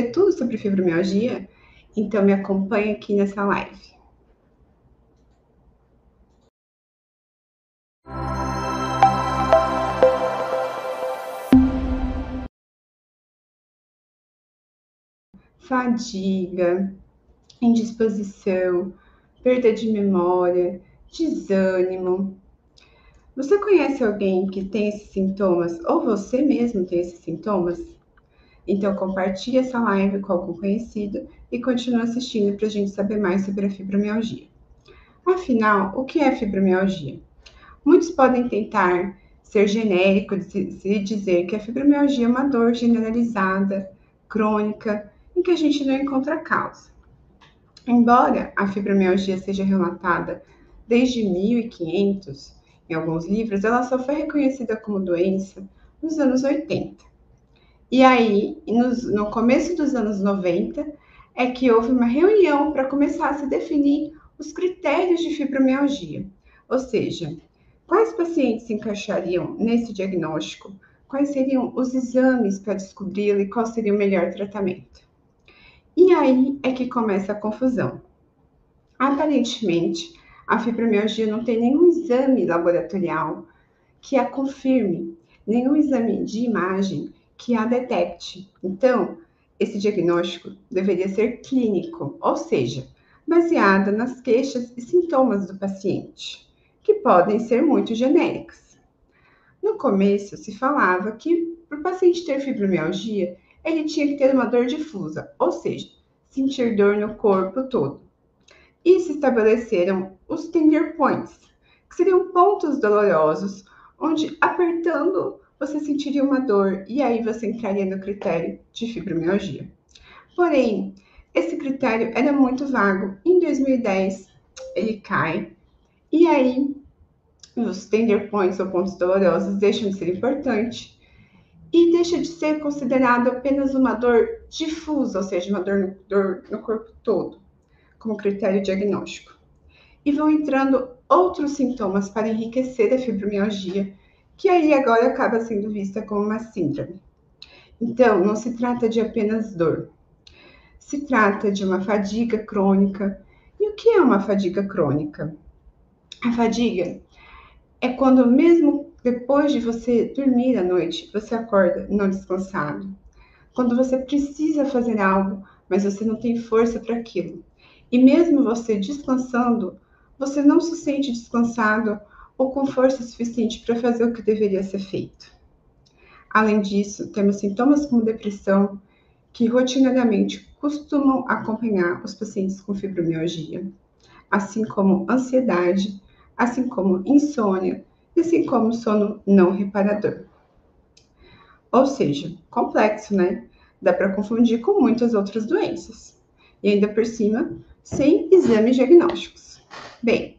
tudo sobre fibromialgia? Então me acompanhe aqui nessa live. Fadiga, indisposição, perda de memória, desânimo. Você conhece alguém que tem esses sintomas ou você mesmo tem esses sintomas? Então compartilhe essa live com algum conhecido e continue assistindo para a gente saber mais sobre a fibromialgia. Afinal, o que é fibromialgia? Muitos podem tentar ser genérico e dizer que a fibromialgia é uma dor generalizada, crônica, em que a gente não encontra causa. Embora a fibromialgia seja relatada desde 1500 em alguns livros, ela só foi reconhecida como doença nos anos 80. E aí, nos, no começo dos anos 90, é que houve uma reunião para começar a se definir os critérios de fibromialgia, ou seja, quais pacientes se encaixariam nesse diagnóstico, quais seriam os exames para descobri-lo e qual seria o melhor tratamento. E aí é que começa a confusão. Aparentemente, a fibromialgia não tem nenhum exame laboratorial que a confirme, nenhum exame de imagem que a detecte. Então, esse diagnóstico deveria ser clínico, ou seja, baseado nas queixas e sintomas do paciente, que podem ser muito genéricos. No começo, se falava que para o paciente ter fibromialgia, ele tinha que ter uma dor difusa, ou seja, sentir dor no corpo todo. E se estabeleceram os tender points, que seriam pontos dolorosos, onde apertando você sentiria uma dor e aí você entraria no critério de fibromialgia. Porém, esse critério era muito vago. Em 2010, ele cai e aí os tender points ou pontos dolorosos deixam de ser importantes e deixa de ser considerado apenas uma dor difusa, ou seja, uma dor no, dor no corpo todo, como critério diagnóstico. E vão entrando outros sintomas para enriquecer a fibromialgia, que aí agora acaba sendo vista como uma síndrome. Então, não se trata de apenas dor, se trata de uma fadiga crônica. E o que é uma fadiga crônica? A fadiga é quando, mesmo depois de você dormir à noite, você acorda não descansado. Quando você precisa fazer algo, mas você não tem força para aquilo. E mesmo você descansando, você não se sente descansado ou com força suficiente para fazer o que deveria ser feito. Além disso, temos sintomas como depressão, que rotineiramente costumam acompanhar os pacientes com fibromialgia, assim como ansiedade, assim como insônia, assim como sono não reparador. Ou seja, complexo, né? Dá para confundir com muitas outras doenças. E ainda por cima, sem exames diagnósticos. Bem,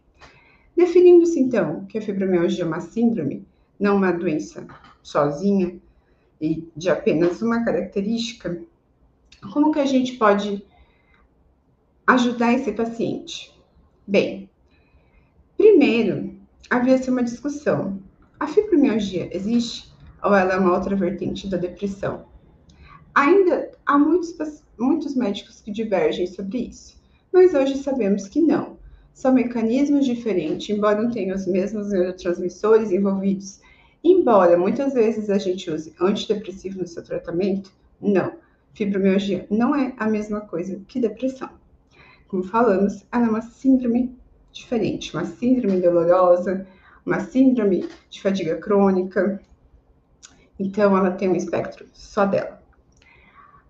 definindo-se então que a fibromialgia é uma síndrome, não uma doença sozinha e de apenas uma característica, como que a gente pode ajudar esse paciente? Bem, primeiro, havia-se uma discussão. A fibromialgia existe ou ela é uma outra vertente da depressão? Ainda há muitos, muitos médicos que divergem sobre isso, mas hoje sabemos que não. São mecanismos diferentes, embora não tenham os mesmos neurotransmissores envolvidos. Embora muitas vezes a gente use antidepressivo no seu tratamento, não. Fibromialgia não é a mesma coisa que depressão. Como falamos, ela é uma síndrome diferente, uma síndrome dolorosa, uma síndrome de fadiga crônica. Então, ela tem um espectro só dela.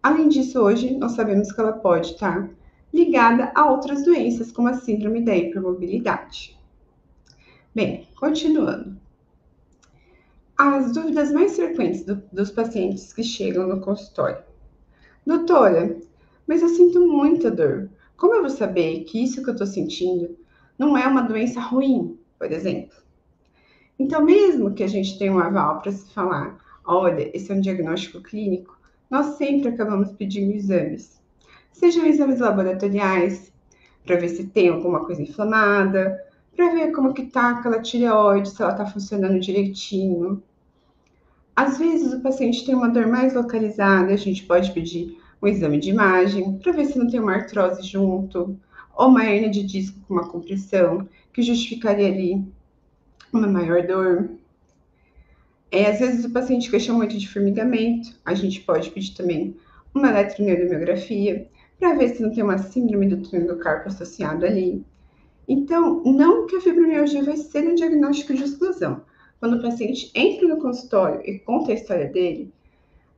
Além disso, hoje nós sabemos que ela pode estar ligada a outras doenças, como a síndrome da hipermobilidade. Bem, continuando. As dúvidas mais frequentes do, dos pacientes que chegam no consultório. Doutora, mas eu sinto muita dor. Como eu vou saber que isso que eu estou sentindo não é uma doença ruim, por exemplo. Então, mesmo que a gente tenha um aval para se falar, olha, esse é um diagnóstico clínico, nós sempre acabamos pedindo exames. Sejam exames laboratoriais, para ver se tem alguma coisa inflamada, para ver como que tá aquela tireoide, se ela está funcionando direitinho. Às vezes o paciente tem uma dor mais localizada, a gente pode pedir um exame de imagem para ver se não tem uma artrose junto, ou uma hernia de disco com uma compressão, que justificaria ali uma maior dor. É, às vezes o paciente queixa muito de formigamento, a gente pode pedir também uma eletroneuromiografia para ver se não tem uma síndrome do túnel do carpo associado ali. Então, não que a fibromialgia vai ser um diagnóstico de exclusão. Quando o paciente entra no consultório e conta a história dele,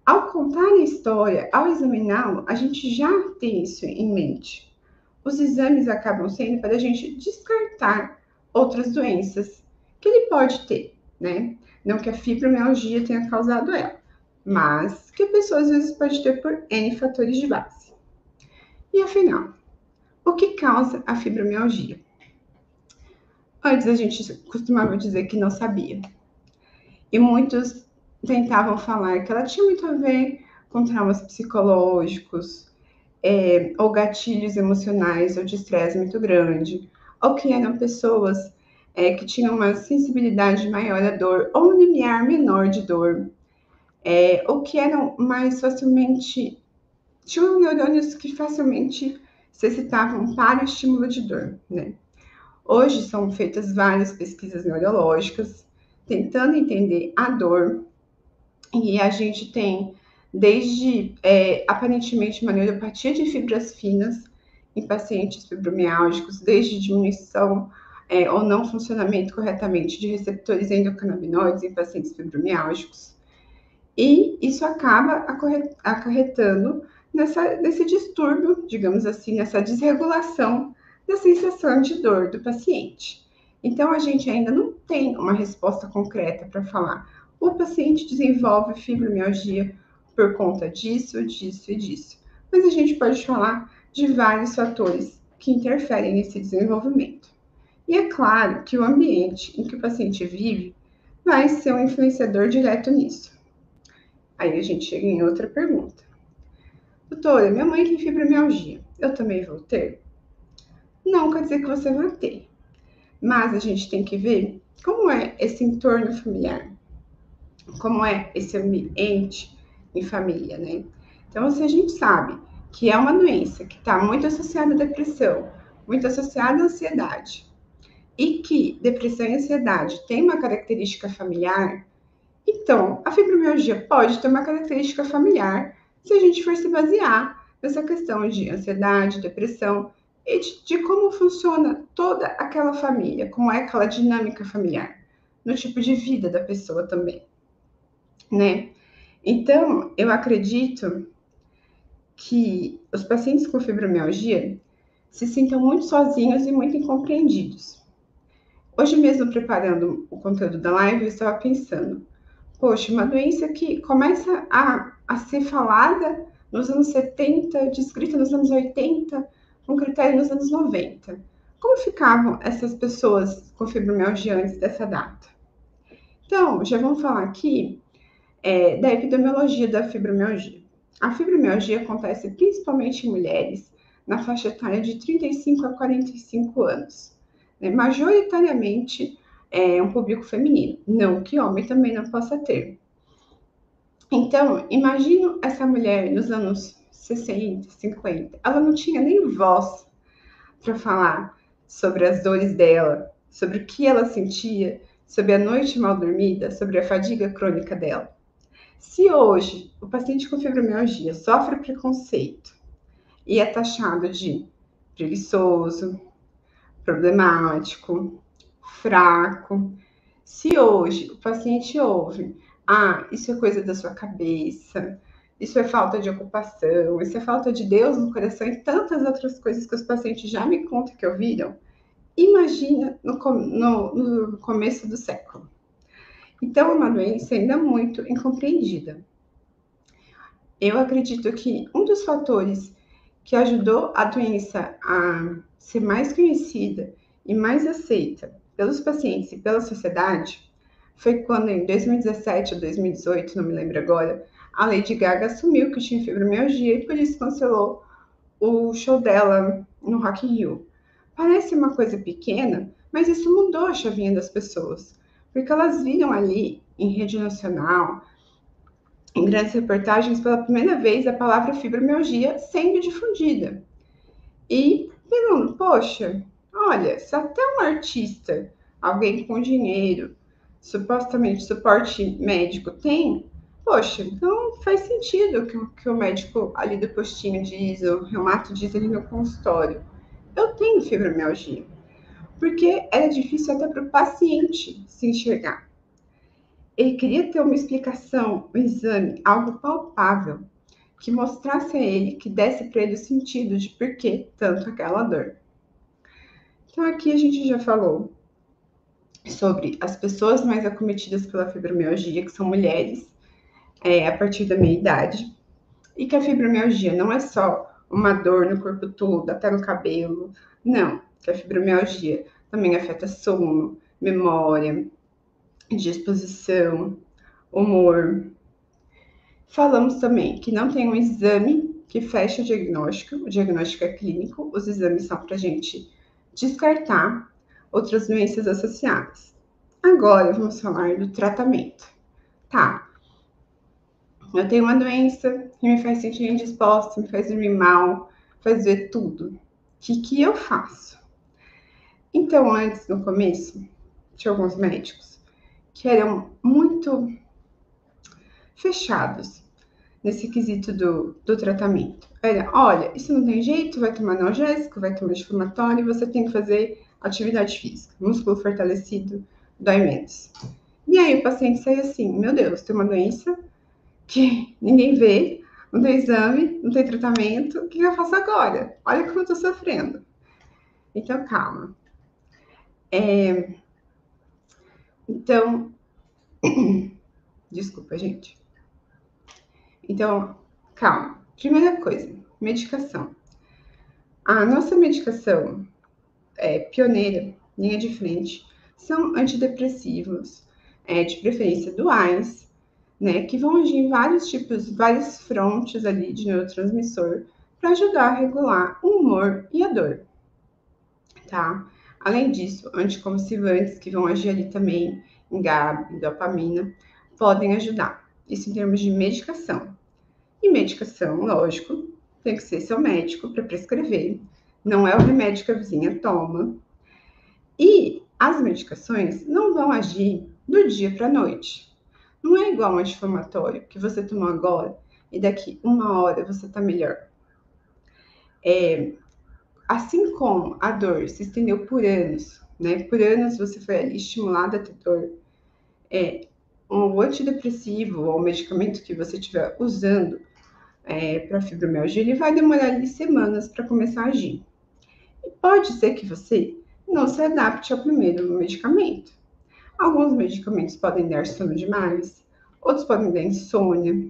ao contar a história, ao examiná-lo, a gente já tem isso em mente. Os exames acabam sendo para a gente descartar outras doenças que ele pode ter, né? Não que a fibromialgia tenha causado ela, mas que a pessoa às vezes pode ter por N fatores de base. E afinal, o que causa a fibromialgia? Antes a gente costumava dizer que não sabia. E muitos tentavam falar que ela tinha muito a ver com traumas psicológicos, é, ou gatilhos emocionais, ou de estresse muito grande, ou que eram pessoas é, que tinham uma sensibilidade maior à dor, ou um limiar menor de dor, é, ou que eram mais facilmente. Tinham neurônios que facilmente se excitavam para o estímulo de dor, né? Hoje são feitas várias pesquisas neurológicas tentando entender a dor e a gente tem desde é, aparentemente uma neuropatia de fibras finas em pacientes fibromiálgicos, desde diminuição é, ou não funcionamento corretamente de receptores endocannabinoides em pacientes fibromiálgicos. E isso acaba acarretando nessa, nesse distúrbio, digamos assim, nessa desregulação da sensação de dor do paciente. Então, a gente ainda não tem uma resposta concreta para falar. O paciente desenvolve fibromialgia por conta disso, disso e disso. Mas a gente pode falar de vários fatores que interferem nesse desenvolvimento. E é claro que o ambiente em que o paciente vive vai ser um influenciador direto nisso. Aí a gente chega em outra pergunta. Doutora, minha mãe tem fibromialgia. Eu também vou ter? não quer dizer que você vai ter. Mas a gente tem que ver como é esse entorno familiar, como é esse ambiente em família, né? Então, se a gente sabe que é uma doença que está muito associada à depressão, muito associada à ansiedade, e que depressão e ansiedade têm uma característica familiar, então a fibromialgia pode ter uma característica familiar se a gente for se basear nessa questão de ansiedade, depressão, e de, de como funciona toda aquela família, como é aquela dinâmica familiar, no tipo de vida da pessoa também, né? Então, eu acredito que os pacientes com fibromialgia se sintam muito sozinhos e muito incompreendidos. Hoje mesmo, preparando o conteúdo da live, eu estava pensando, poxa, uma doença que começa a, a ser falada nos anos 70, descrita nos anos 80, um critério nos anos 90. Como ficavam essas pessoas com fibromialgia antes dessa data? Então, já vamos falar aqui é, da epidemiologia da fibromialgia. A fibromialgia acontece principalmente em mulheres na faixa etária de 35 a 45 anos, né? majoritariamente é um público feminino, não que homem também não possa ter. Então, imagino essa mulher nos anos 60, 50, ela não tinha nem voz para falar sobre as dores dela, sobre o que ela sentia, sobre a noite mal dormida, sobre a fadiga crônica dela. Se hoje o paciente com fibromialgia sofre preconceito e é taxado de preguiçoso, problemático, fraco, se hoje o paciente ouve, ah, isso é coisa da sua cabeça, isso é falta de ocupação, isso é falta de Deus no coração e tantas outras coisas que os pacientes já me contam que ouviram. Imagina no, no, no começo do século. Então, é uma doença ainda muito incompreendida. Eu acredito que um dos fatores que ajudou a doença a ser mais conhecida e mais aceita pelos pacientes e pela sociedade foi quando, em 2017 ou 2018, não me lembro agora, a Lady Gaga assumiu que tinha fibromialgia e por isso cancelou o show dela no Rock in Rio. Parece uma coisa pequena, mas isso mudou a chavinha das pessoas, porque elas viram ali em rede nacional em grandes reportagens pela primeira vez a palavra fibromialgia sendo difundida. E pergunto, poxa, olha, se até um artista, alguém com dinheiro, supostamente suporte médico tem, poxa, então faz sentido que, que o médico ali do postinho diz, o reumato diz ali no consultório. Eu tenho fibromialgia. Porque era difícil até para o paciente se enxergar. Ele queria ter uma explicação, um exame, algo palpável, que mostrasse a ele, que desse para ele o sentido de por que tanto aquela dor. Então, aqui a gente já falou sobre as pessoas mais acometidas pela fibromialgia, que são mulheres, é, a partir da meia idade, e que a fibromialgia não é só uma dor no corpo todo, até no cabelo, não, que a fibromialgia também afeta sono, memória, disposição, humor. Falamos também que não tem um exame que fecha o diagnóstico, o diagnóstico é clínico, os exames são para a gente descartar outras doenças associadas. Agora vamos falar do tratamento. Tá, eu tenho uma doença que me faz sentir indisposta, me faz dormir mal, faz ver tudo. O que, que eu faço? Então, antes, no começo, tinha alguns médicos que eram muito fechados nesse quesito do, do tratamento. Era, olha, isso não tem jeito, vai tomar analgésico, vai tomar inflamatório, você tem que fazer atividade física. Músculo fortalecido dói menos. E aí o paciente sai assim, meu Deus, tem uma doença que ninguém vê, não tem exame, não tem tratamento, o que eu faço agora? Olha como eu tô sofrendo. Então, calma. É... Então, desculpa, gente. Então, calma. Primeira coisa, medicação. A nossa medicação é, pioneira, linha de frente, são antidepressivos, é, de preferência duais, né, que vão agir em vários tipos, vários frontes ali de neurotransmissor para ajudar a regular o humor e a dor, tá? Além disso, anticonvulsivantes que vão agir ali também em GABA, dopamina, podem ajudar. Isso em termos de medicação. E medicação, lógico, tem que ser seu médico para prescrever. Não é o remédio que a vizinha toma. E as medicações não vão agir do dia para a noite. Não é igual um anti-inflamatório que você tomou agora e daqui uma hora você está melhor. É, assim como a dor se estendeu por anos, né? Por anos você foi ali estimulado a ter dor. É, um antidepressivo ou medicamento que você estiver usando é, para fibromialgia, ele vai demorar ali semanas para começar a agir. Pode ser que você não se adapte ao primeiro medicamento. Alguns medicamentos podem dar sono demais, outros podem dar insônia,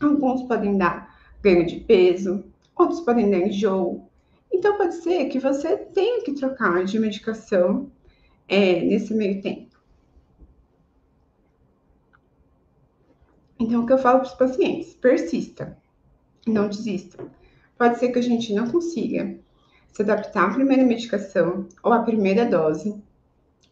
alguns podem dar ganho de peso, outros podem dar enjoo. Então, pode ser que você tenha que trocar de medicação é, nesse meio tempo. Então, o que eu falo para os pacientes? Persista, não desista. Pode ser que a gente não consiga se adaptar à primeira medicação ou à primeira dose,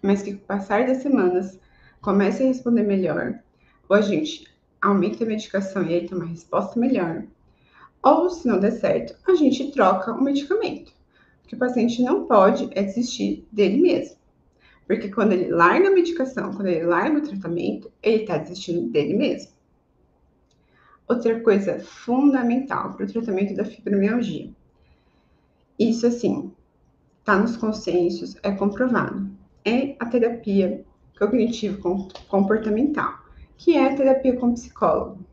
mas que com o passar das semanas comece a responder melhor, ou a gente aumenta a medicação e aí tem uma resposta melhor, ou se não der certo, a gente troca o medicamento. O que o paciente não pode é desistir dele mesmo. Porque quando ele larga a medicação, quando ele larga o tratamento, ele está desistindo dele mesmo. Outra coisa fundamental para o tratamento da fibromialgia. Isso, assim, está nos consensos, é comprovado é a terapia cognitivo-comportamental, que é a terapia com psicólogo.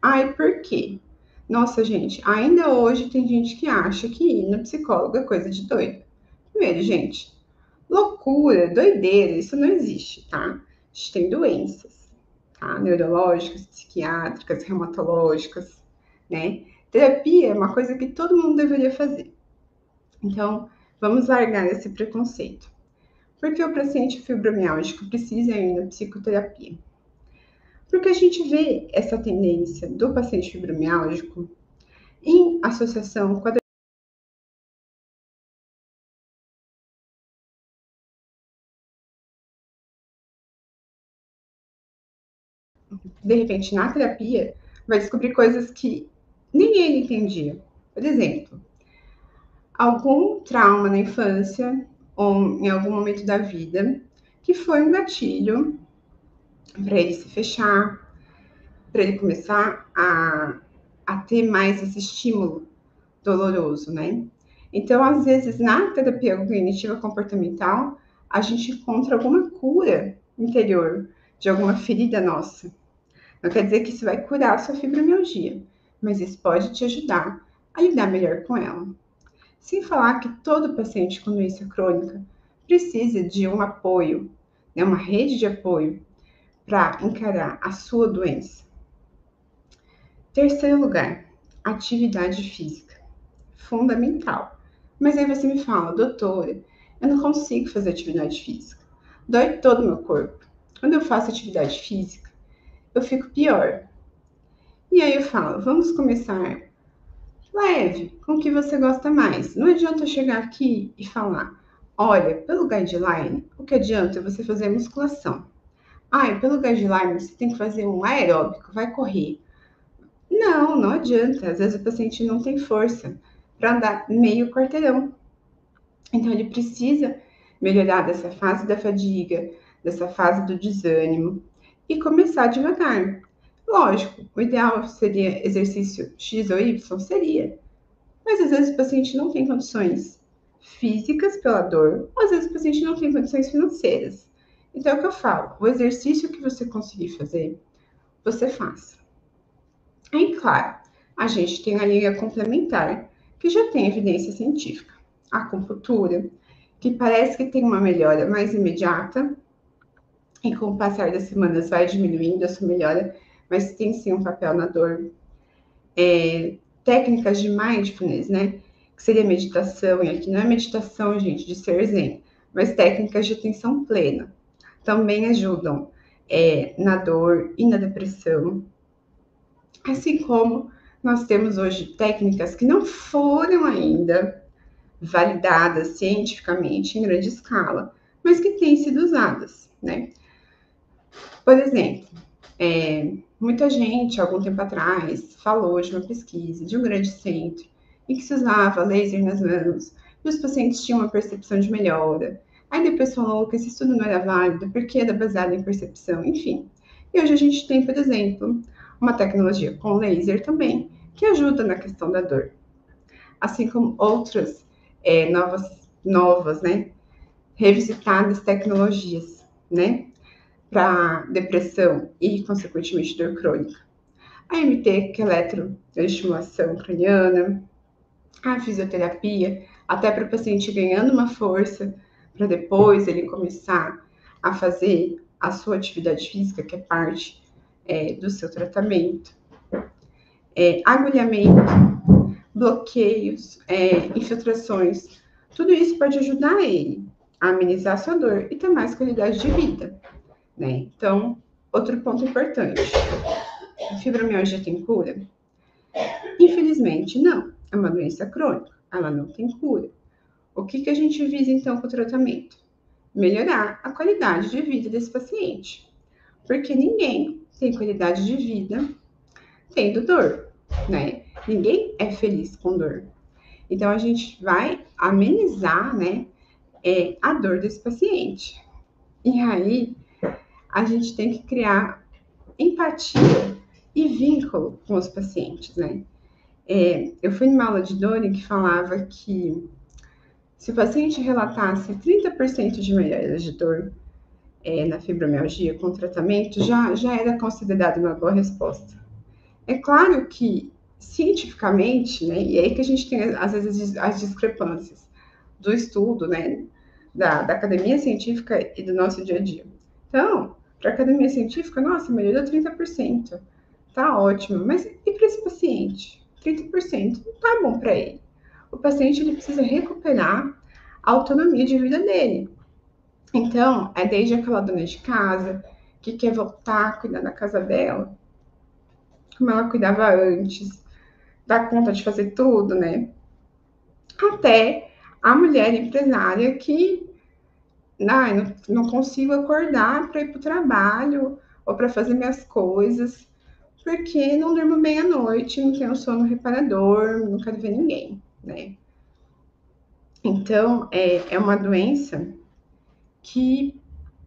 Ai, por quê? Nossa, gente, ainda hoje tem gente que acha que ir no psicólogo é coisa de doido. Primeiro, gente, loucura, doideira, isso não existe, tá? A gente tem doenças, tá? Neurológicas, psiquiátricas, reumatológicas, né? Terapia é uma coisa que todo mundo deveria fazer. Então, vamos largar esse preconceito. Por que o paciente fibromialgico precisa ir na psicoterapia? Porque a gente vê essa tendência do paciente fibromialgico em associação com a de repente, na terapia, vai descobrir coisas que nem ele entendia. Por exemplo, algum trauma na infância ou em algum momento da vida que foi um gatilho para ele se fechar, para ele começar a, a ter mais esse estímulo doloroso, né? Então, às vezes, na terapia cognitiva comportamental, a gente encontra alguma cura interior de alguma ferida nossa. Não quer dizer que isso vai curar a sua fibromialgia, mas isso pode te ajudar a lidar melhor com ela. Sem falar que todo paciente com doença crônica precisa de um apoio, né, uma rede de apoio para encarar a sua doença. Terceiro lugar, atividade física. Fundamental. Mas aí você me fala, doutora, eu não consigo fazer atividade física. Dói todo o meu corpo. Quando eu faço atividade física, eu fico pior. E aí eu falo, vamos começar leve, com o que você gosta mais. Não adianta chegar aqui e falar, olha, pelo guideline, o que adianta é você fazer musculação. Ah, pelo guideline você tem que fazer um aeróbico, vai correr. Não, não adianta. Às vezes o paciente não tem força para andar meio quarteirão. Então ele precisa melhorar dessa fase da fadiga, dessa fase do desânimo e começar devagar. Lógico, o ideal seria exercício X ou Y? Seria. Mas às vezes o paciente não tem condições físicas pela dor, ou às vezes o paciente não tem condições financeiras. Então é o que eu falo: o exercício que você conseguir fazer, você faça. Aí, claro, a gente tem a linha complementar, que já tem evidência científica. A acupuntura, que parece que tem uma melhora mais imediata, e com o passar das semanas vai diminuindo essa melhora, mas tem sim um papel na dor. É, técnicas de mindfulness, né? Que seria meditação, e aqui não é meditação, gente, de ser zen, mas técnicas de atenção plena. Também ajudam é, na dor e na depressão. Assim como nós temos hoje técnicas que não foram ainda validadas cientificamente em grande escala, mas que têm sido usadas, né? Por exemplo, é, muita gente, algum tempo atrás, falou de uma pesquisa de um grande centro em que se usava laser nas mãos e os pacientes tinham uma percepção de melhora. Aí depois falou que esse estudo não era válido porque era baseado em percepção, enfim. E hoje a gente tem, por exemplo, uma tecnologia com laser também, que ajuda na questão da dor. Assim como outras é, novas, novas, né? Revisitadas tecnologias, né? Para depressão e, consequentemente, dor crônica. A MT, que é eletroestimulação craniana, a fisioterapia, até para o paciente ganhando uma força, para depois ele começar a fazer a sua atividade física, que é parte é, do seu tratamento. É, agulhamento, bloqueios, é, infiltrações, tudo isso pode ajudar ele a amenizar a sua dor e ter mais qualidade de vida, né? Então, outro ponto importante: a fibromialgia tem cura? Infelizmente, não. É uma doença crônica, ela não tem cura. O que, que a gente visa então com o tratamento? Melhorar a qualidade de vida desse paciente. Porque ninguém tem qualidade de vida tendo dor, né? Ninguém é feliz com dor. Então, a gente vai amenizar, né, é, a dor desse paciente. E aí, a gente tem que criar empatia e vínculo com os pacientes, né? É, eu fui numa aula de em que falava que se o paciente relatasse 30% de melhora de dor é, na fibromialgia com tratamento, já, já era considerado uma boa resposta. É claro que cientificamente, né, e é aí que a gente tem, às vezes, as discrepâncias do estudo, né, da, da academia científica e do nosso dia a dia. Então, para a academia científica, nossa, melhorou 30%, tá ótimo, mas e para esse paciente? 30% não tá bom para ele. O paciente ele precisa recuperar a autonomia de vida dele. Então, é desde aquela dona de casa que quer voltar a cuidar da casa dela, como ela cuidava antes, dar conta de fazer tudo, né? Até a mulher empresária que não, não consigo acordar para ir para o trabalho, ou para fazer minhas coisas, porque não durmo bem à noite, não tenho sono reparador, não quero ver ninguém, né? Então, é, é uma doença que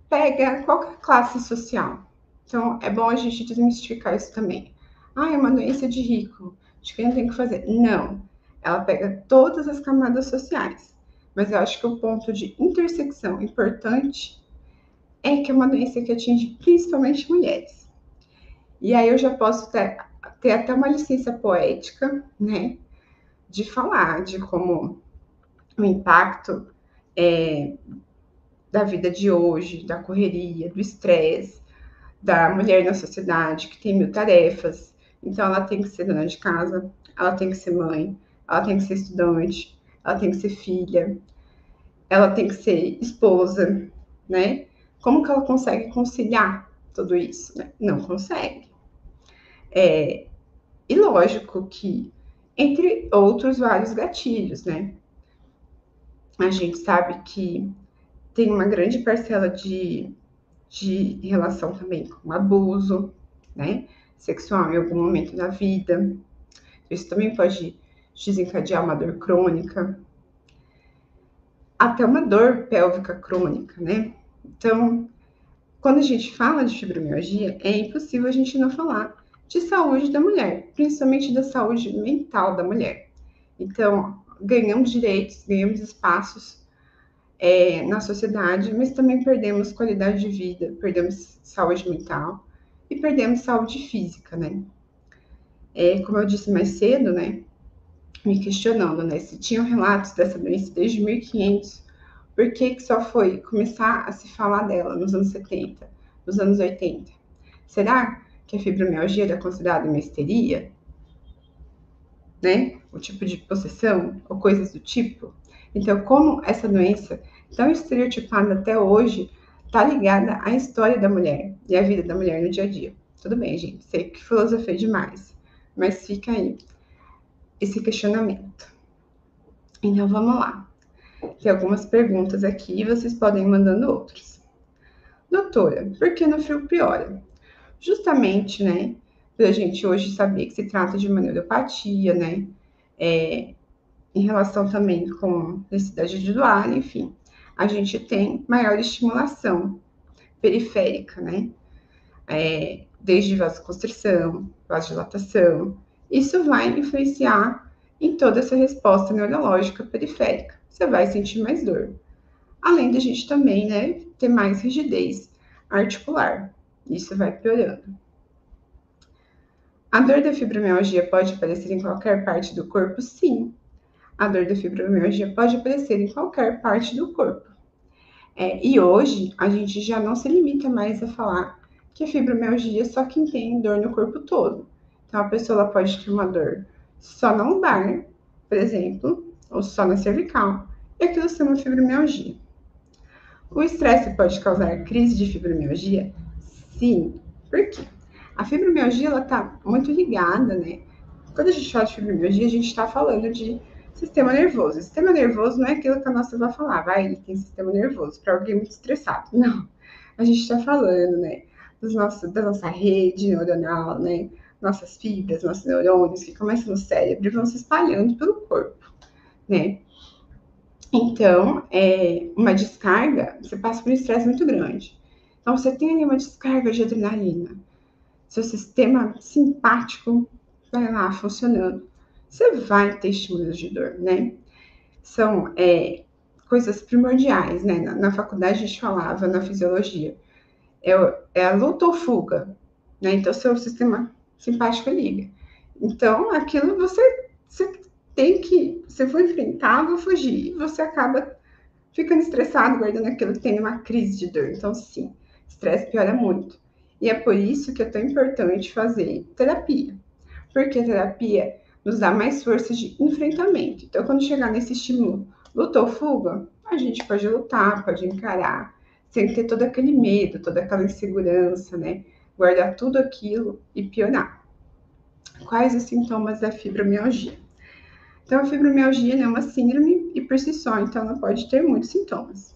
pega qualquer classe social. Então, é bom a gente desmistificar isso também. Ah, é uma doença de rico, de quem tem que fazer. Não, ela pega todas as camadas sociais. Mas eu acho que o ponto de intersecção importante é que é uma doença que atinge principalmente mulheres. E aí eu já posso ter, ter até uma licença poética, né, de falar de como o impacto é, da vida de hoje, da correria, do estresse, da mulher na sociedade que tem mil tarefas. Então, ela tem que ser dona de casa, ela tem que ser mãe, ela tem que ser estudante, ela tem que ser filha, ela tem que ser esposa, né? Como que ela consegue conciliar tudo isso? Né? Não consegue. É, e lógico que, entre outros vários gatilhos, né? A gente sabe que tem uma grande parcela de, de relação também com abuso, né? Sexual em algum momento da vida. Isso também pode desencadear uma dor crônica, até uma dor pélvica crônica, né? Então, quando a gente fala de fibromialgia, é impossível a gente não falar de saúde da mulher, principalmente da saúde mental da mulher. Então, ganhamos direitos, ganhamos espaços é, na sociedade, mas também perdemos qualidade de vida, perdemos saúde mental e perdemos saúde física, né? É, como eu disse mais cedo, né? Me questionando, né? Se tinham relatos dessa doença desde 1500, por que, que só foi começar a se falar dela nos anos 70, nos anos 80? Será que a fibromialgia era considerada uma histeria? Né? O tipo de possessão ou coisas do tipo? Então, como essa doença, tão estereotipada até hoje, está ligada à história da mulher e à vida da mulher no dia a dia. Tudo bem, gente, sei que filosofei demais, mas fica aí esse questionamento. Então, vamos lá. Tem algumas perguntas aqui e vocês podem ir mandando outras. Doutora, por que no frio piora? Justamente, né, a gente hoje saber que se trata de uma neuropatia, né, é, em relação também com necessidade de doar, enfim, a gente tem maior estimulação periférica, né? É, desde vasoconstrição, vasodilatação. Isso vai influenciar em toda essa resposta neurológica periférica. Você vai sentir mais dor. Além da gente também, né, ter mais rigidez articular. Isso vai piorando. A dor da fibromialgia pode aparecer em qualquer parte do corpo? Sim, a dor da fibromialgia pode aparecer em qualquer parte do corpo. É, e hoje a gente já não se limita mais a falar que a fibromialgia é só quem tem dor no corpo todo. Então a pessoa pode ter uma dor só na lombar, por exemplo, ou só na cervical, e aquilo ser fibromialgia. O estresse pode causar crise de fibromialgia? Sim. Por quê? A fibromialgia ela está muito ligada, né? Quando a gente fala de fibromialgia, a gente está falando de Sistema nervoso. Sistema nervoso não é aquilo que a nossa vai falar, vai, ele tem sistema nervoso, para alguém muito estressado. Não. A gente está falando, né, dos nossos, da nossa rede neuronal, né, nossas fibras, nossos neurônios que começam no cérebro vão se espalhando pelo corpo, né. Então, é, uma descarga, você passa por um estresse muito grande. Então, você tem ali uma descarga de adrenalina. Seu sistema simpático vai lá funcionando você vai ter estímulos de dor, né? São é, coisas primordiais, né? Na, na, faculdade a gente falava na fisiologia. É, é a luta ou fuga, né? Então, seu sistema simpático liga. Então, aquilo você, você tem que, você for enfrentar, vou fugir, você acaba ficando estressado, guardando aquilo que tem uma crise de dor. Então, sim, estresse piora muito. E é por isso que é tão importante fazer terapia. Porque terapia nos dá mais forças de enfrentamento. Então, quando chegar nesse estímulo, luta ou fuga, a gente pode lutar, pode encarar, sem ter todo aquele medo, toda aquela insegurança, né? Guardar tudo aquilo e piorar. Quais os sintomas da fibromialgia? Então, a fibromialgia é uma síndrome e por si só, então ela pode ter muitos sintomas.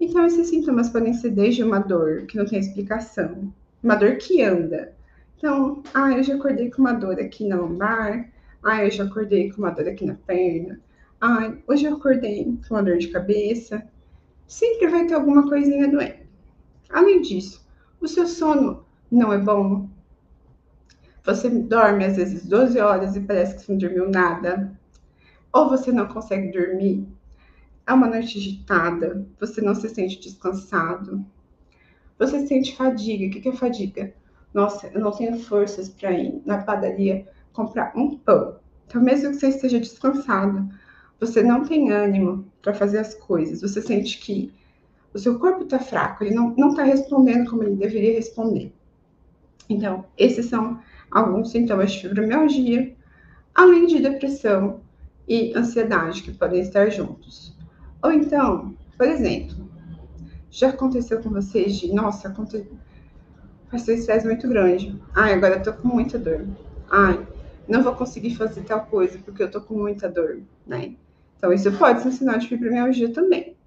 Então, esses sintomas podem ser desde uma dor que não tem explicação, uma dor que anda. Então, ah, eu já acordei com uma dor aqui na lombar, ah, eu já acordei com uma dor aqui na perna, ah, hoje eu acordei com uma dor de cabeça. Sempre vai ter alguma coisinha doendo. Além disso, o seu sono não é bom. Você dorme às vezes 12 horas e parece que você não dormiu nada. Ou você não consegue dormir. É uma noite agitada, você não se sente descansado. Você sente fadiga. O que é fadiga? Nossa, eu não tenho forças para ir na padaria comprar um pão. Então, mesmo que você esteja descansado, você não tem ânimo para fazer as coisas. Você sente que o seu corpo está fraco, ele não está respondendo como ele deveria responder. Então, esses são alguns sintomas de fibromialgia, além de depressão e ansiedade que podem estar juntos. Ou então, por exemplo, já aconteceu com vocês de, nossa, passei estresse muito grande. Ai, agora eu tô com muita dor. Ai, não vou conseguir fazer tal coisa porque eu tô com muita dor, né? Então, isso pode ser um sinal de fibromialgia também.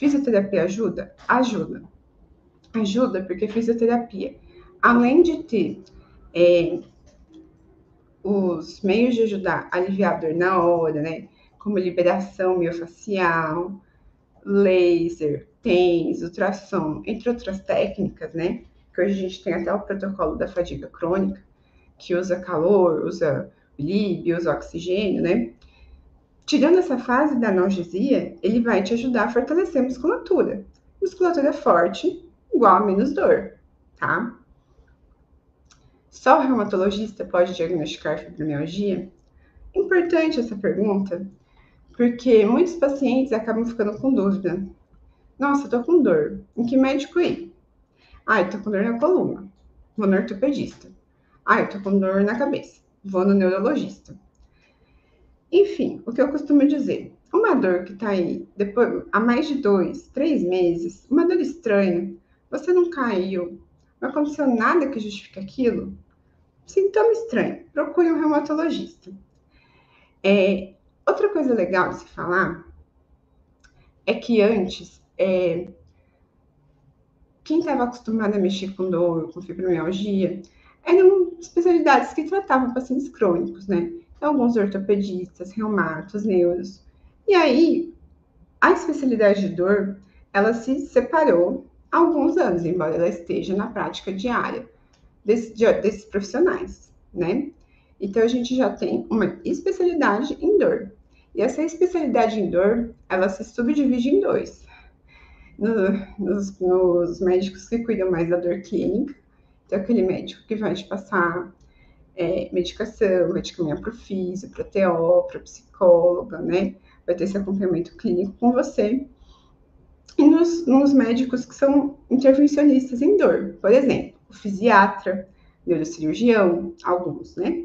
Fisioterapia ajuda? Ajuda. Ajuda porque fisioterapia, além de ter é, os meios de ajudar aliviar a dor na hora, né? Como liberação miofacial, laser, TENS, ultrassom, entre outras técnicas, né? Que hoje a gente tem até o protocolo da fadiga crônica, que usa calor, usa líbio, usa oxigênio, né? Tirando essa fase da analgesia, ele vai te ajudar a fortalecer a musculatura. Musculatura forte igual a menos dor, tá? Só o reumatologista pode diagnosticar fibromialgia? Importante essa pergunta, porque muitos pacientes acabam ficando com dúvida. Nossa, eu tô com dor. Em que médico ir? Ah, eu tô com dor na coluna. Vou no ortopedista. Ah, eu tô com dor na cabeça. Vou no neurologista. Enfim, o que eu costumo dizer, uma dor que está aí depois, há mais de dois, três meses, uma dor estranha, você não caiu, não aconteceu nada que justifique aquilo, sintoma estranho, procure um reumatologista. É, outra coisa legal de se falar é que antes, é, quem estava acostumado a mexer com dor, com fibromialgia, eram especialidades que tratavam pacientes crônicos, né? Alguns ortopedistas, reumatos, neuros. E aí, a especialidade de dor, ela se separou há alguns anos, embora ela esteja na prática diária desse, de, desses profissionais, né? Então, a gente já tem uma especialidade em dor. E essa especialidade em dor, ela se subdivide em dois. No, nos, nos médicos que cuidam mais da dor clínica, então aquele médico que vai te passar é, medicação, caminhar para o físico, para TO, para psicóloga, né? Vai ter esse acompanhamento clínico com você. E nos, nos médicos que são intervencionistas em dor, por exemplo, o fisiatra, neurocirurgião, alguns, né?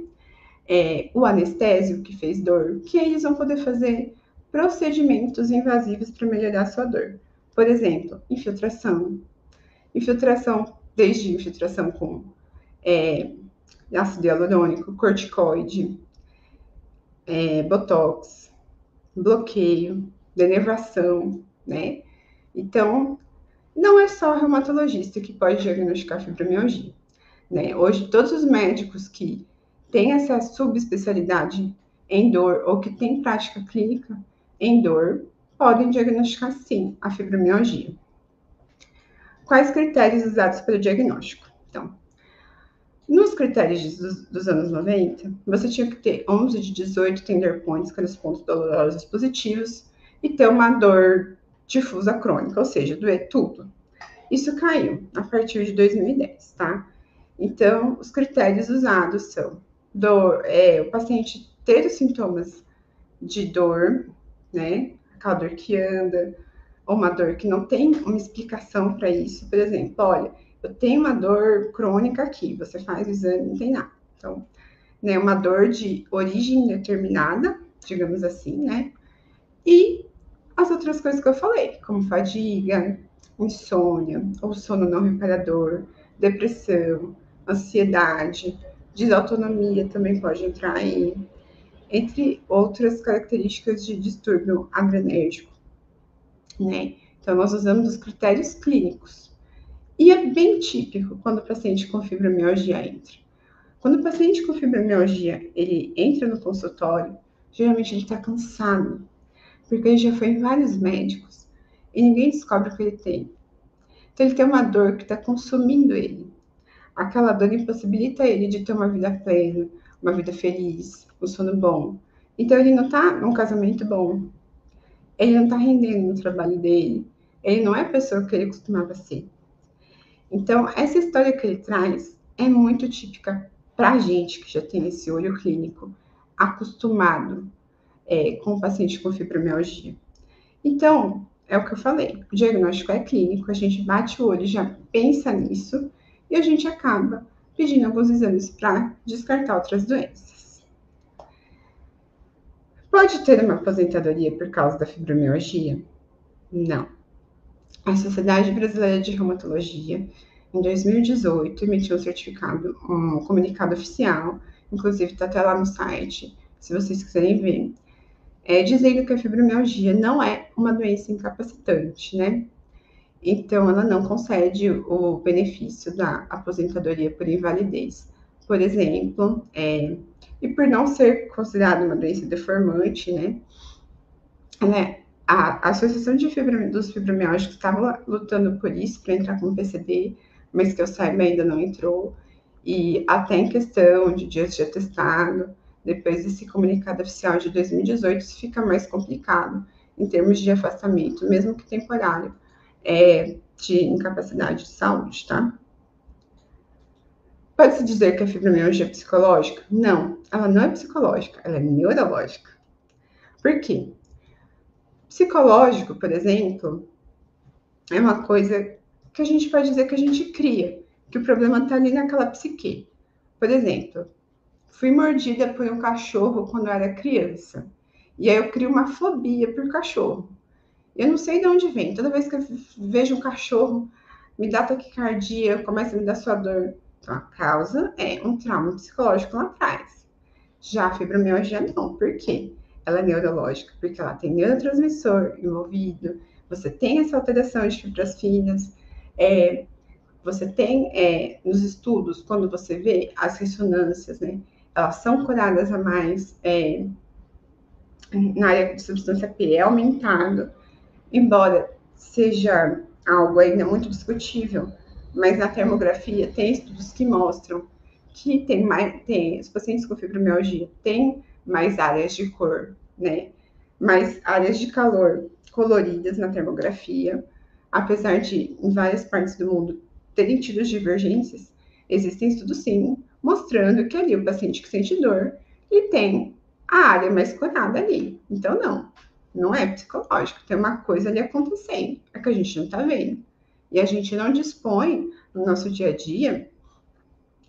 É, o anestésio que fez dor, que eles vão poder fazer procedimentos invasivos para melhorar a sua dor. Por exemplo, infiltração. Infiltração, desde infiltração com é, ácido hialurônico, corticoide, é, botox, bloqueio, denervação, né? Então, não é só o reumatologista que pode diagnosticar fibromialgia, né? Hoje, todos os médicos que têm essa subespecialidade em dor ou que têm prática clínica em dor podem diagnosticar sim a fibromialgia. Quais critérios usados para o diagnóstico? Então, nos critérios dos, dos, anos 90, você tinha que ter 11 de 18 tender points, os pontos dolorosos positivos, e ter uma dor difusa crônica, ou seja, doer tudo. Isso caiu a partir de 2010, tá? Então, os critérios usados são dor, é, o paciente ter os sintomas de dor, né? Aquela dor que anda, ou uma dor que não tem uma explicação para isso. Por exemplo, olha, eu tenho uma dor crônica aqui, você faz o exame, não tem nada. Então, né, uma dor de origem determinada, digamos assim, né? E as outras coisas que eu falei, como fadiga, insônia, ou sono não reparador, depressão, ansiedade, desautonomia também pode entrar aí, entre outras características de distúrbio adrenérgico, né? Então, nós usamos os critérios clínicos E é bem típico quando o paciente com fibromialgia entra. Quando o paciente com fibromialgia ele entra no consultório, geralmente ele está cansado, porque ele já foi em vários médicos e ninguém descobre o que ele tem. Então ele tem uma dor que está consumindo ele. Aquela dor impossibilita ele de ter uma vida plena, uma vida feliz, um sono bom. Então ele não está num casamento bom. Ele não está rendendo no trabalho dele. Ele não é a pessoa que ele costumava ser. Então, essa história que ele traz é muito típica para a gente que já tem esse olho clínico acostumado é, com o paciente com fibromialgia. Então, é o que eu falei, o diagnóstico é clínico, a gente bate o olho, já pensa nisso e a gente acaba pedindo alguns exames para descartar outras doenças. Pode ter uma aposentadoria por causa da fibromialgia? Não. A Sociedade Brasileira de Reumatologia, em 2018, emitiu um certificado, um comunicado oficial, inclusive está até lá no site, se vocês quiserem ver, é, dizendo que a fibromialgia não é uma doença incapacitante, né? Então, ela não concede o benefício da aposentadoria por invalidez, por exemplo, é, e por não ser considerada uma doença deformante, né? É, a, Associação de Fibrom, dos Fibromialgicos estava lutando por isso, para entrar com o PCD, mas que eu saiba ainda não entrou, e até em questão de dias de atestado, depois desse comunicado oficial de 2018, isso fica mais complicado em termos de afastamento, mesmo que temporário é, de incapacidade de saúde, tá? Pode-se dizer que a fibromialgia é psicológica? Não, ela não é psicológica, ela é neurológica. Por quê? Psicológico, por exemplo, é uma coisa que a gente pode dizer que a gente cria, que o problema está ali naquela psique. Por exemplo, fui mordida por um cachorro quando eu era criança. E aí eu crio uma fobia por cachorro. Eu não sei de onde vem. Toda vez que eu vejo um cachorro, me dá taquicardia, começa a me dar sua dor. Então, a causa é um trauma psicológico lá atrás. Já a fibromialgia não. Por quê? Ela é neurológica, porque ela tem neurotransmissor envolvido, você tem essa alteração de fibras finas, é, você tem é, nos estudos, quando você vê as ressonâncias, né, elas são curadas a mais é, na área de substância P, é aumentado embora seja algo ainda muito discutível, mas na termografia tem estudos que mostram que tem mais, tem, os pacientes com fibromialgia têm mais áreas de cor, né? Mais áreas de calor coloridas na termografia, apesar de em várias partes do mundo terem tido divergências, existem estudos sim mostrando que ali o paciente que sente dor e tem a área mais corada ali. Então, não, não é psicológico, tem uma coisa ali acontecendo, é que a gente não está vendo. E a gente não dispõe, no nosso dia a dia,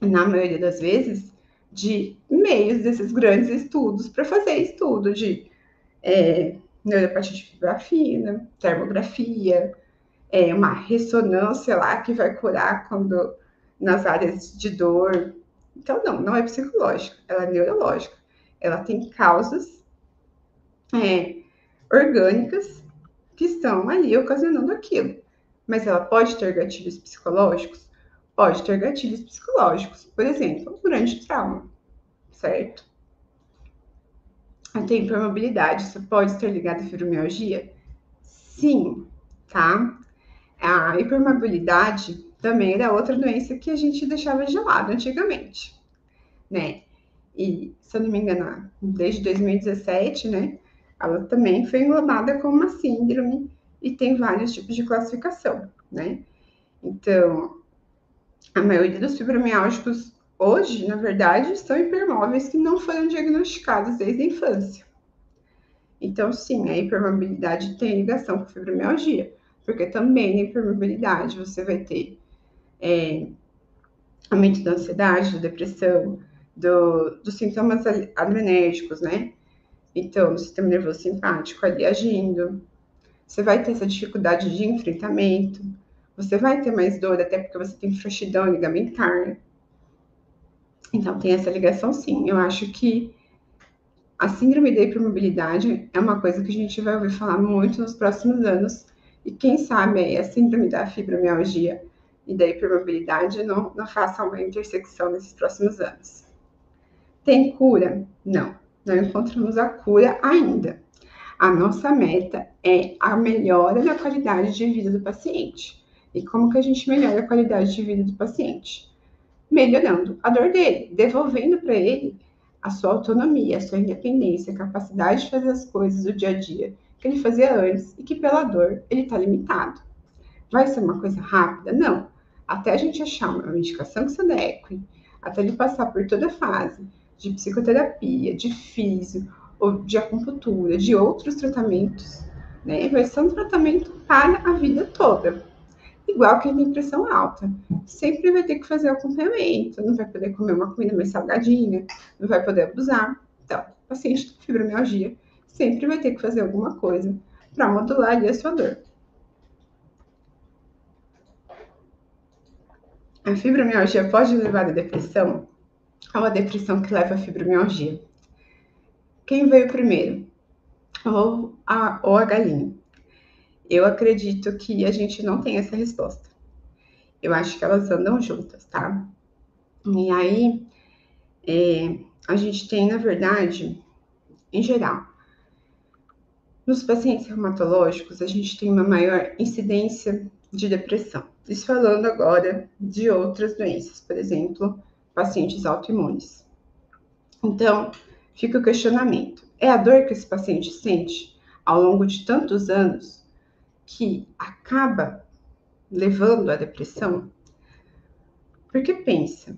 na maioria das vezes, de meios desses grandes estudos para fazer estudo de é, neuropatia de fina, termografia, é, uma ressonância lá que vai curar quando nas áreas de dor. Então, não, não é psicológica, ela é neurológica. Ela tem causas é, orgânicas que estão ali ocasionando aquilo. Mas ela pode ter gatilhos psicológicos? Pode ter gatilhos psicológicos, por exemplo, durante trauma, certo? A hipermobilidade, isso pode estar ligado à fibromialgia? Sim, tá? A hipermobilidade também era outra doença que a gente deixava de lado antigamente, né? E, se eu não me engano, desde 2017, né, ela também foi englobada como uma síndrome e tem vários tipos de classificação, né? Então, a maioria dos fibromialgicos hoje, na verdade, são hipermóveis que não foram diagnosticados desde a infância. Então, sim, a hipermobilidade tem ligação com fibromialgia, porque também na hipermobilidade você vai ter é, aumento da ansiedade, da depressão, do, dos sintomas adrenérgicos, né? Então, o sistema nervoso simpático ali agindo, você vai ter essa dificuldade de enfrentamento, você vai ter mais dor, até porque você tem frouxidão ligamentar. Então, tem essa ligação sim. Eu acho que a síndrome da hipermobilidade é uma coisa que a gente vai ouvir falar muito nos próximos anos. E quem sabe aí, a síndrome da fibromialgia e da hipermobilidade não, não façam uma intersecção nesses próximos anos. Tem cura? Não, não encontramos a cura ainda. A nossa meta é a melhora da qualidade de vida do paciente. E como que a gente melhora a qualidade de vida do paciente? Melhorando a dor dele, devolvendo para ele a sua autonomia, a sua independência, a capacidade de fazer as coisas do dia a dia que ele fazia antes e que pela dor ele está limitado. Vai ser uma coisa rápida? Não. Até a gente achar uma medicação que se adeque, até ele passar por toda a fase de psicoterapia, de físico, ou de acupuntura, de outros tratamentos, né? Vai ser um tratamento para a vida toda. Igual quem tem pressão alta. Sempre vai ter que fazer acompanhamento, não vai poder comer uma comida mais salgadinha, não vai poder abusar. Então, paciente com fibromialgia sempre vai ter que fazer alguma coisa para modular ali a sua dor. A fibromialgia pode levar à depressão? É uma depressão que leva à fibromialgia. Quem veio primeiro? Ou a, ou a galinha? Eu acredito que a gente não tem essa resposta. Eu acho que elas andam juntas, tá? E aí, é, a gente tem, na verdade, em geral, nos pacientes reumatológicos, a gente tem uma maior incidência de depressão. Isso falando agora de outras doenças, por exemplo, pacientes autoimunes. Então, fica o questionamento: é a dor que esse paciente sente ao longo de tantos anos que acaba levando à depressão? Porque pensa,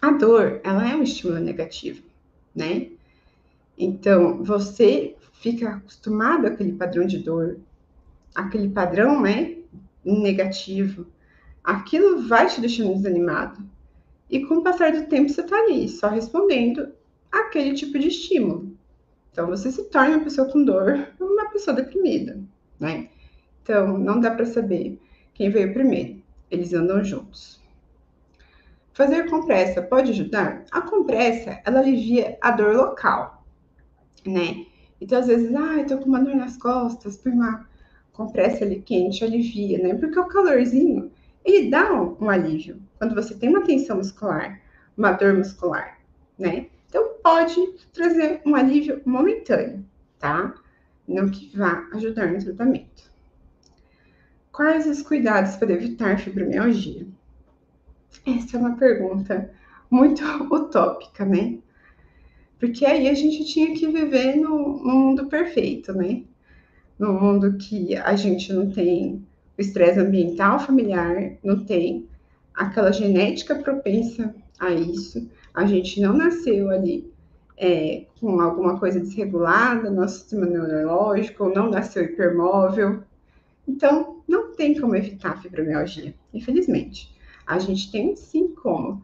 a dor, ela é um estímulo negativo, né? Então, você fica acostumado àquele padrão de dor, aquele padrão, né, negativo. Aquilo vai te deixando desanimado. E com o passar do tempo, você tá ali, só respondendo aquele tipo de estímulo. Então, você se torna uma pessoa com dor, uma pessoa deprimida, né? Então, não dá para saber quem veio primeiro. Eles andam juntos. Fazer compressa pode ajudar? A compressa, ela alivia a dor local, né? Então, às vezes, ah, eu tô com uma dor nas costas, põe uma compressa ali quente, alivia, né? Porque o calorzinho, ele dá um, um alívio. Quando você tem uma tensão muscular, uma dor muscular, né? Então, pode trazer um alívio momentâneo, tá? Não que vá ajudar no tratamento. Quais os cuidados para evitar fibromialgia? Essa é uma pergunta muito utópica, né? Porque aí a gente tinha que viver no mundo perfeito, né? No mundo que a gente não tem o estresse ambiental familiar, não tem aquela genética propensa a isso, a gente não nasceu ali é, com alguma coisa desregulada, nosso sistema neurológico, não nasceu hipermóvel. Então, não tem como evitar a fibromialgia, infelizmente. A gente tem sim como.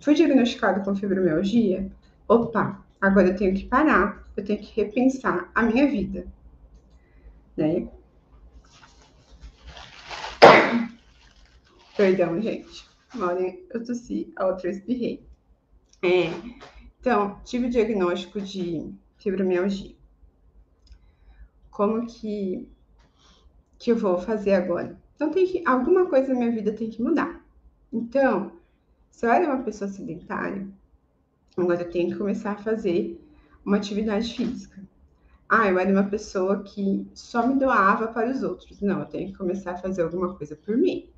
Fui diagnosticado com fibromialgia? Opa, agora eu tenho que parar, eu tenho que repensar a minha vida. Né? Perdão, gente. Uma hora eu tossi, a outra eu espirrei. É, então, tive o diagnóstico de fibromialgia. Como que, que eu vou fazer agora? Então, tem que, alguma coisa na minha vida tem que mudar. Então, se eu era uma pessoa sedentária, agora eu tenho que começar a fazer uma atividade física. Ah, eu era uma pessoa que só me doava para os outros. Não, eu tenho que começar a fazer alguma coisa por mim.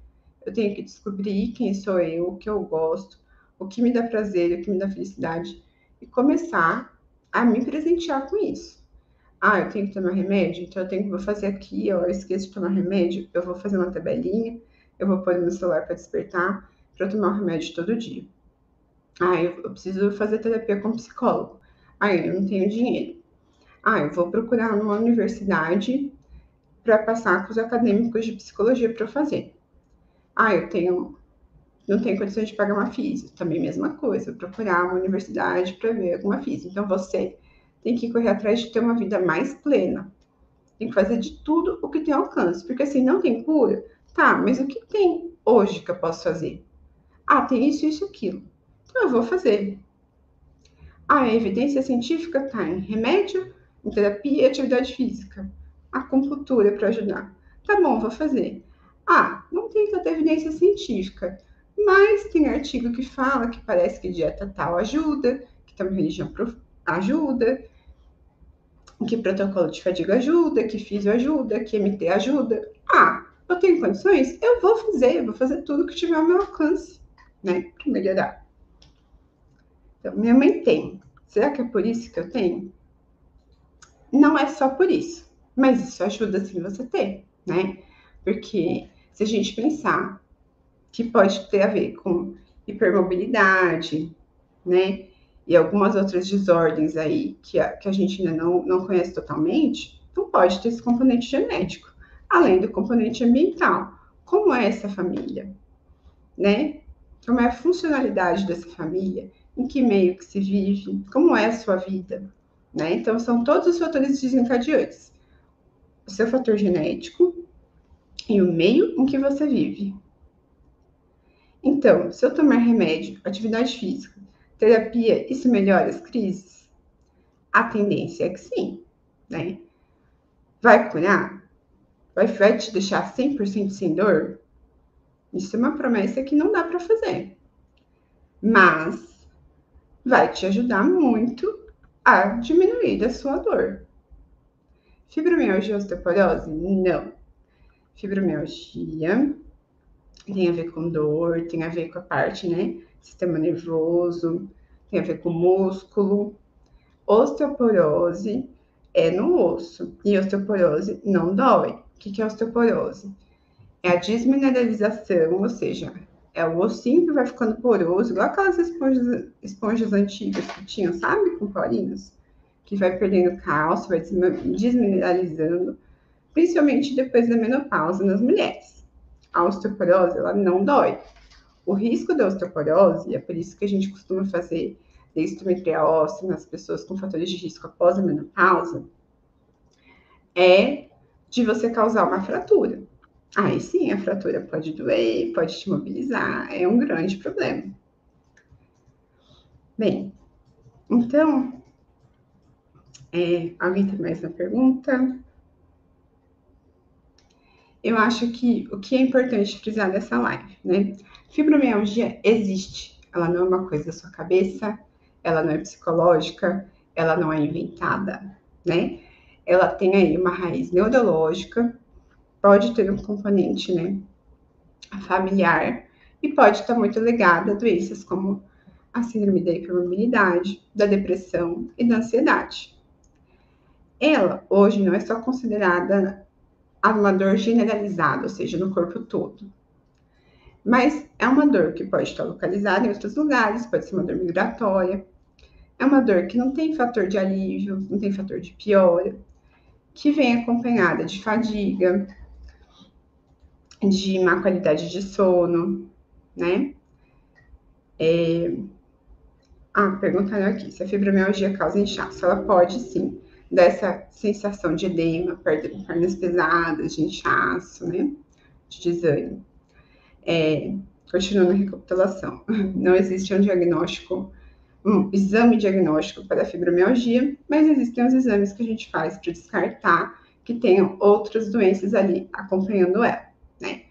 Eu tenho que descobrir quem sou eu, o que eu gosto, o que me dá prazer, o que me dá felicidade e começar a me presentear com isso. Ah, eu tenho que tomar remédio, então eu tenho que vou fazer aqui, ó, eu esqueço de tomar remédio, eu vou fazer uma tabelinha, eu vou pôr no celular para despertar, para tomar o remédio todo dia. Ah, eu, eu preciso fazer terapia com psicólogo. Ah, eu não tenho dinheiro. Ah, eu vou procurar uma universidade para passar com os acadêmicos de psicologia para fazer. Ah, eu tenho não tenho condições de pagar uma FIS. Também mesma coisa, procurar uma universidade para ver alguma FIS. Então você tem que correr atrás de ter uma vida mais plena. Tem que fazer de tudo o que tem alcance. Porque assim, não tem cura? Tá, mas o que tem hoje que eu posso fazer? Ah, tem isso, isso, aquilo. Então eu vou fazer. Ah, a evidência científica tá em remédio, em terapia e atividade física. Acupuntura para ajudar. Tá bom, vou fazer. Ah, não tem tanta evidência científica, mas tem artigo que fala que parece que dieta tal ajuda, que também religião ajuda, que protocolo de fadiga ajuda, que físio ajuda, que MT ajuda. Ah, eu tenho condições? Eu vou fazer, eu vou fazer tudo que tiver ao meu alcance, né, para melhorar. Então, minha mãe tem. Será que é por isso que eu tenho? Não é só por isso, mas isso ajuda sim você ter, né? Porque se a gente pensar que pode ter a ver com hipermobilidade, né? E algumas outras desordens aí que a, que a gente ainda não, não conhece totalmente, não pode ter esse componente genético, além do componente ambiental. Como é essa família? Né? Como é a funcionalidade dessa família? Em que meio que se vive? Como é a sua vida? Né? Então, são todos os fatores desencadeantes. O seu fator genético e o meio em que você vive. Então, se eu tomar remédio, atividade física, terapia, isso melhora as crises? A tendência é que sim, né? Vai curar? Vai, te deixar 100% sem dor? Isso é uma promessa que não dá para fazer. Mas vai te ajudar muito a diminuir a sua dor. Fibromialgia osteoporose? Não. Fibromialgia tem a ver com dor, tem a ver com a parte, né? Sistema nervoso, tem a ver com músculo. Osteoporose é no osso e osteoporose não dói. O que é osteoporose? É a desmineralização, ou seja, é o ossinho que vai ficando poroso, igual aquelas esponjas, esponjas antigas que tinham, sabe, com porinhos? Que vai perdendo cálcio, vai desmineralizando, principalmente depois da menopausa nas mulheres a osteoporose ela não dói. O risco da osteoporose, é por isso que a gente costuma fazer densitometria óssea nas pessoas com fatores de risco após a menopausa, é de você causar uma fratura. Aí sim, a fratura pode doer, pode te mobilizar, é um grande problema. Bem, então, é, alguém tem mais uma pergunta? Eu acho que o que é importante frisar nessa live, né? Fibromialgia existe, ela não é uma coisa da sua cabeça, ela não é psicológica, ela não é inventada, né? Ela tem aí uma raiz neurológica, pode ter um componente, né, familiar e pode estar muito ligada a doenças como a síndrome da hipermobilidade, da depressão e da ansiedade. Ela hoje não é só considerada há uma dor generalizada, ou seja, no corpo todo. Mas é uma dor que pode estar localizada em outros lugares, pode ser uma dor migratória. É uma dor que não tem fator de alívio, não tem fator de piora, que vem acompanhada de fadiga, de má qualidade de sono, né? É... Ah, perguntaram aqui se a fibromialgia causa inchaço. Ela pode sim, dessa sensação de edema, pernas pesadas, de inchaço, né? De desânimo. É, continuando a recapitulação, não existe um diagnóstico, um exame diagnóstico para a fibromialgia, mas existem os exames que a gente faz para descartar que tenham outras doenças ali acompanhando ela, né?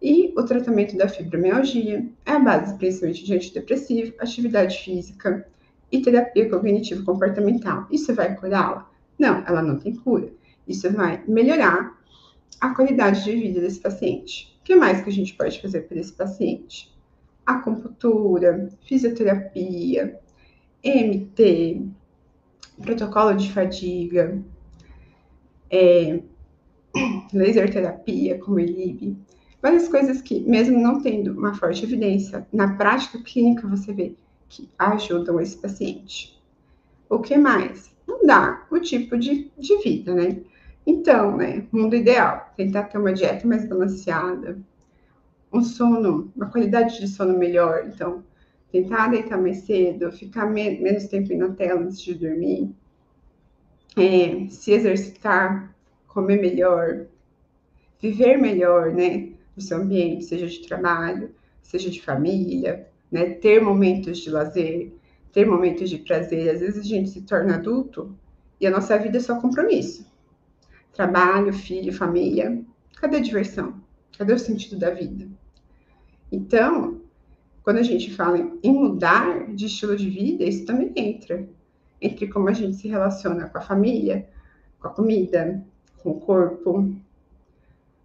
E o tratamento da fibromialgia é a base principalmente de antidepressivo, atividade física, e terapia cognitivo-comportamental. Isso vai curá-la? Não, ela não tem cura. Isso vai melhorar a qualidade de vida desse paciente. O que mais que a gente pode fazer para esse paciente? Acupuntura, fisioterapia, MT, protocolo de fadiga, é, laser terapia, como ELIB, várias coisas que, mesmo não tendo uma forte evidência, na prática clínica você vê que ajudam esse paciente. O que mais? Mudar o tipo de, de vida, né? Então, né, mundo ideal, tentar ter uma dieta mais balanceada, um sono, uma qualidade de sono melhor, então, tentar deitar mais cedo, ficar me menos tempo na tela antes de dormir, é, se exercitar, comer melhor, viver melhor, né, no seu ambiente, seja de trabalho, seja de família, né? Ter momentos de lazer, ter momentos de prazer. Às vezes a gente se torna adulto e a nossa vida é só compromisso. Trabalho, filho, família. Cadê a diversão? Cadê o sentido da vida? Então, quando a gente fala em mudar de estilo de vida, isso também entra. Entre como a gente se relaciona com a família, com a comida, com o corpo.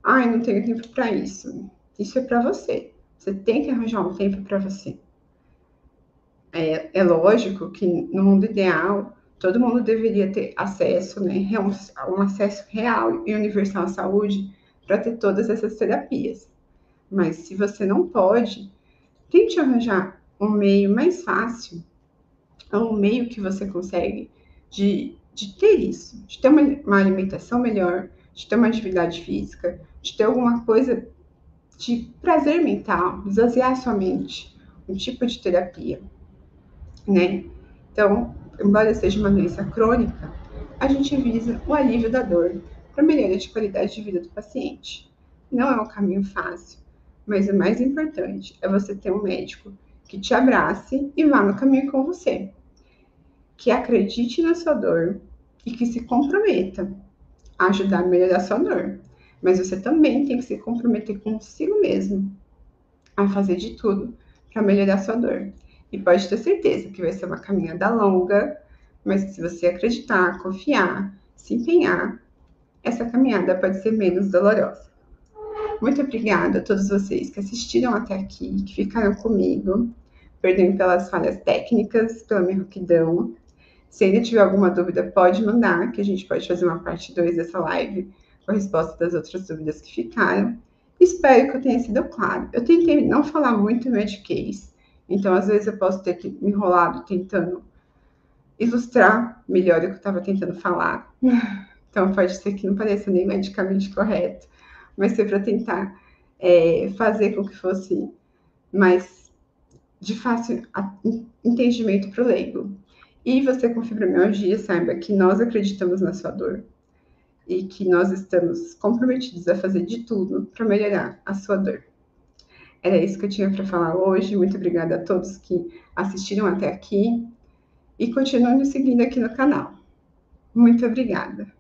Ai, não tenho tempo para isso. Isso é para você. Você tem que arranjar um tempo para você. É, é, lógico que no mundo ideal todo mundo deveria ter acesso, né, um acesso real e universal à saúde para ter todas essas terapias. Mas se você não pode, tente arranjar um meio mais fácil, um meio que você consegue de, de ter isso, de ter uma, uma alimentação melhor, de ter uma atividade física, de ter alguma coisa de prazer mental, esvaziar sua mente, um tipo de terapia, né? Então, embora seja uma doença crônica, a gente visa o alívio da dor para melhorar de qualidade de vida do paciente. Não é um caminho fácil, mas o mais importante é você ter um médico que te abrace e vá no caminho com você, que acredite na sua dor e que se comprometa a ajudar a melhorar a sua dor. Mas você também tem que se comprometer consigo mesmo a fazer de tudo para melhorar sua dor. E pode ter certeza que vai ser uma caminhada longa, mas se você acreditar, confiar, se empenhar, essa caminhada pode ser menos dolorosa. Muito obrigada a todos vocês que assistiram até aqui, que ficaram comigo. Perdoem pelas falhas técnicas, pela minha rouquidão. Se ainda tiver alguma dúvida, pode mandar, que a gente pode fazer uma parte 2 dessa live a resposta das outras dúvidas que ficaram. Espero que eu tenha sido claro. Eu tentei não falar muito no então às vezes eu posso ter me enrolado tentando ilustrar melhor o que eu estava tentando falar. Então pode ser que não pareça nem medicamente correto, mas foi para tentar é, fazer com que fosse mais de fácil entendimento para o leigo. E você com fibromialgia, saiba que nós acreditamos na sua dor e que nós estamos comprometidos a fazer de tudo para melhorar a sua dor. Era isso que eu tinha para falar hoje. Muito obrigada a todos que assistiram até aqui e continuem nos seguindo aqui no canal. Muito obrigada.